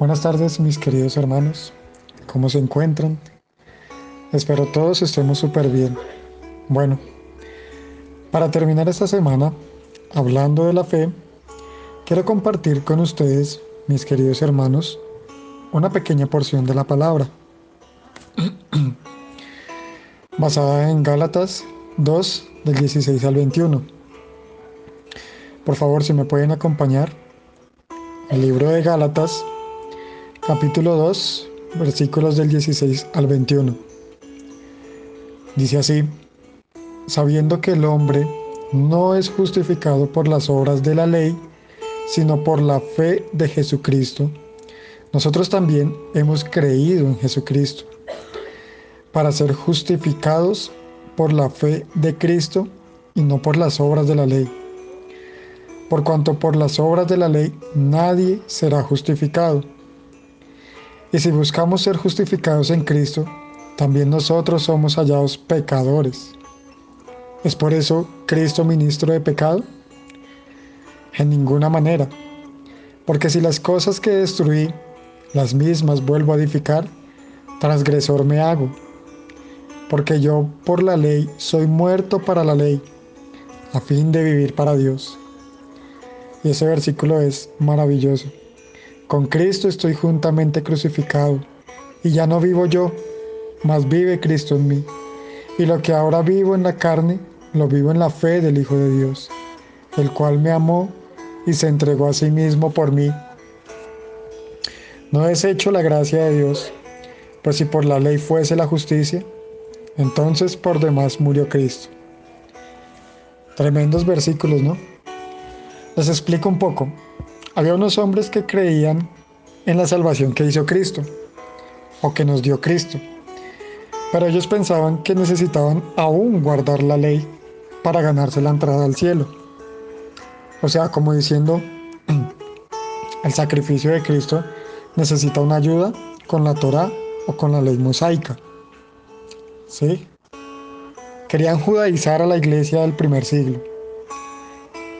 Buenas tardes mis queridos hermanos, ¿cómo se encuentran? Espero todos estemos súper bien. Bueno, para terminar esta semana, hablando de la fe, quiero compartir con ustedes, mis queridos hermanos, una pequeña porción de la palabra, basada en Gálatas 2, del 16 al 21. Por favor, si me pueden acompañar, el libro de Gálatas capítulo 2, versículos del 16 al 21. Dice así, sabiendo que el hombre no es justificado por las obras de la ley, sino por la fe de Jesucristo, nosotros también hemos creído en Jesucristo para ser justificados por la fe de Cristo y no por las obras de la ley. Por cuanto por las obras de la ley nadie será justificado y si buscamos ser justificados en Cristo, también nosotros somos hallados pecadores. ¿Es por eso Cristo ministro de pecado? En ninguna manera. Porque si las cosas que destruí, las mismas vuelvo a edificar, transgresor me hago. Porque yo por la ley soy muerto para la ley, a fin de vivir para Dios. Y ese versículo es maravilloso. Con Cristo estoy juntamente crucificado, y ya no vivo yo, mas vive Cristo en mí. Y lo que ahora vivo en la carne, lo vivo en la fe del Hijo de Dios, el cual me amó y se entregó a sí mismo por mí. No hecho la gracia de Dios, pues si por la ley fuese la justicia, entonces por demás murió Cristo. Tremendos versículos, ¿no? Les explico un poco. Había unos hombres que creían en la salvación que hizo Cristo o que nos dio Cristo, pero ellos pensaban que necesitaban aún guardar la ley para ganarse la entrada al cielo. O sea, como diciendo, el sacrificio de Cristo necesita una ayuda con la Torah o con la ley mosaica. ¿Sí? Querían judaizar a la iglesia del primer siglo.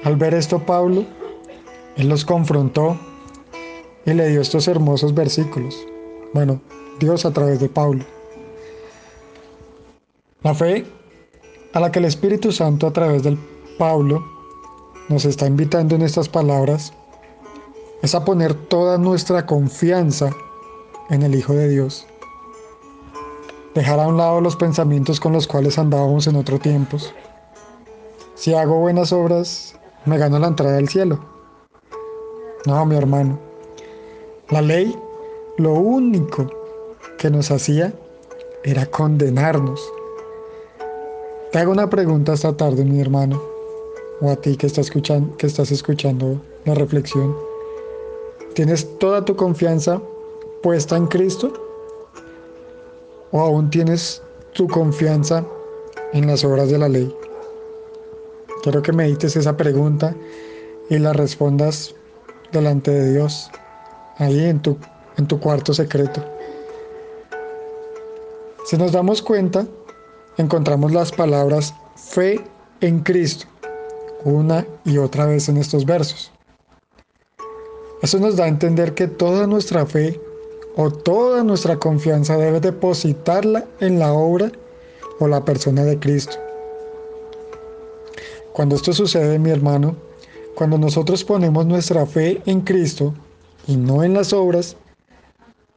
Al ver esto, Pablo él los confrontó y le dio estos hermosos versículos. Bueno, Dios a través de Pablo. La fe a la que el Espíritu Santo a través del Pablo nos está invitando en estas palabras es a poner toda nuestra confianza en el Hijo de Dios. Dejar a un lado los pensamientos con los cuales andábamos en otros tiempos. Si hago buenas obras, me gano la entrada al cielo. No, mi hermano. La ley lo único que nos hacía era condenarnos. Te hago una pregunta esta tarde, mi hermano, o a ti que estás escuchando, que estás escuchando la reflexión. ¿Tienes toda tu confianza puesta en Cristo? ¿O aún tienes tu confianza en las obras de la ley? Quiero que medites esa pregunta y la respondas delante de Dios, ahí en tu, en tu cuarto secreto. Si nos damos cuenta, encontramos las palabras fe en Cristo una y otra vez en estos versos. Eso nos da a entender que toda nuestra fe o toda nuestra confianza debe depositarla en la obra o la persona de Cristo. Cuando esto sucede, mi hermano, cuando nosotros ponemos nuestra fe en Cristo y no en las obras,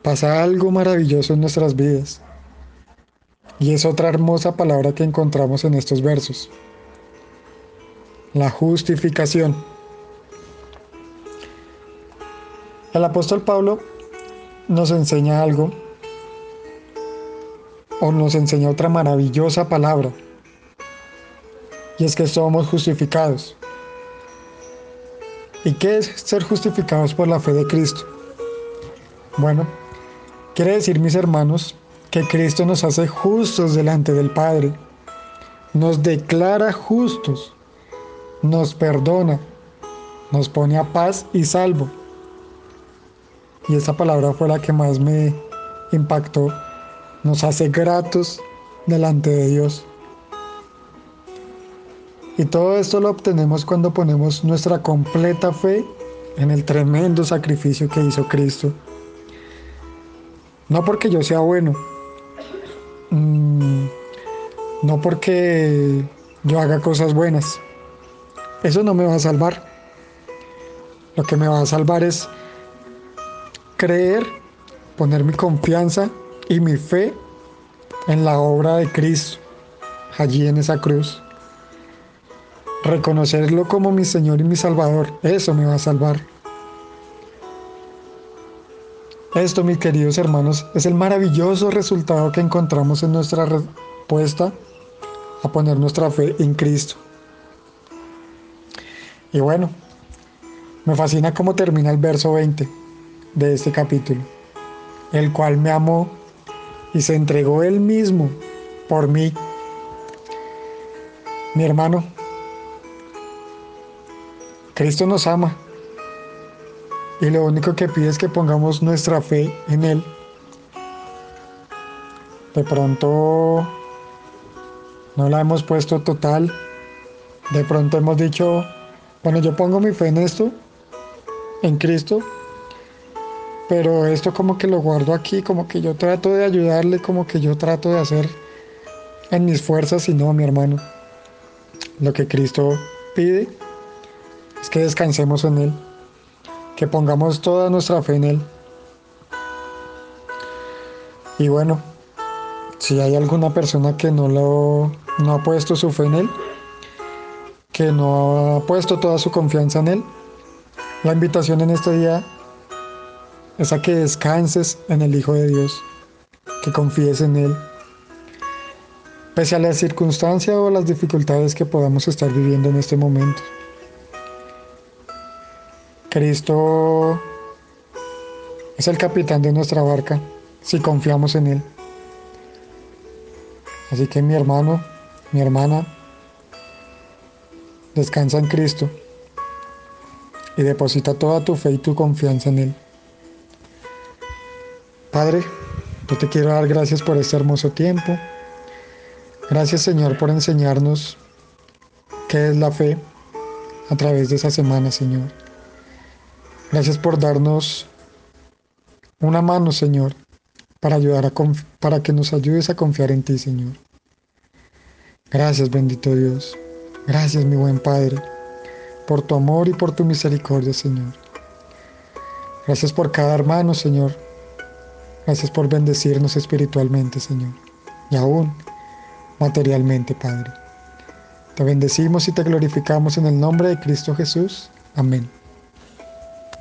pasa algo maravilloso en nuestras vidas. Y es otra hermosa palabra que encontramos en estos versos. La justificación. El apóstol Pablo nos enseña algo o nos enseña otra maravillosa palabra. Y es que somos justificados. ¿Y qué es ser justificados por la fe de Cristo? Bueno, quiere decir, mis hermanos, que Cristo nos hace justos delante del Padre, nos declara justos, nos perdona, nos pone a paz y salvo. Y esa palabra fue la que más me impactó, nos hace gratos delante de Dios. Y todo esto lo obtenemos cuando ponemos nuestra completa fe en el tremendo sacrificio que hizo Cristo No porque yo sea bueno, mm, no porque yo haga cosas buenas. Eso no me va a salvar. Lo que me va a salvar es creer, poner mi confianza y mi fe en la obra de Cristo, allí en esa cruz. Reconocerlo como mi Señor y mi Salvador, eso me va a salvar. Esto, mis queridos hermanos, es el maravilloso resultado que encontramos en nuestra respuesta a poner nuestra fe en Cristo. Y bueno, me fascina cómo termina el verso 20 de este capítulo, el cual me amó y se entregó él mismo por mí. Mi hermano, Cristo nos ama y lo único que pide es que pongamos nuestra fe en Él. De pronto no la hemos puesto total. De pronto hemos dicho, bueno, yo pongo mi fe en esto, en Cristo, pero esto como que lo guardo aquí, como que yo trato de ayudarle, como que yo trato de hacer en mis fuerzas y no, mi hermano. Lo que Cristo pide es que descansemos en Él, que pongamos toda nuestra fe en Él. Y bueno, si hay alguna persona que no, lo, no ha puesto su fe en Él, que no ha puesto toda su confianza en Él, la invitación en este día es a que descanses en el Hijo de Dios, que confíes en Él, pese a las circunstancias o las dificultades que podamos estar viviendo en este momento. Cristo es el capitán de nuestra barca si confiamos en Él. Así que mi hermano, mi hermana, descansa en Cristo y deposita toda tu fe y tu confianza en Él. Padre, yo te quiero dar gracias por este hermoso tiempo. Gracias Señor por enseñarnos qué es la fe a través de esa semana, Señor. Gracias por darnos una mano, Señor, para, ayudar a para que nos ayudes a confiar en ti, Señor. Gracias, bendito Dios. Gracias, mi buen Padre por tu amor y por tu misericordia, Señor. Gracias por cada hermano, Señor. Gracias por bendecirnos espiritualmente, Señor. Y aún materialmente, Padre. Te bendecimos y te glorificamos en el nombre de Cristo Jesús. Amén.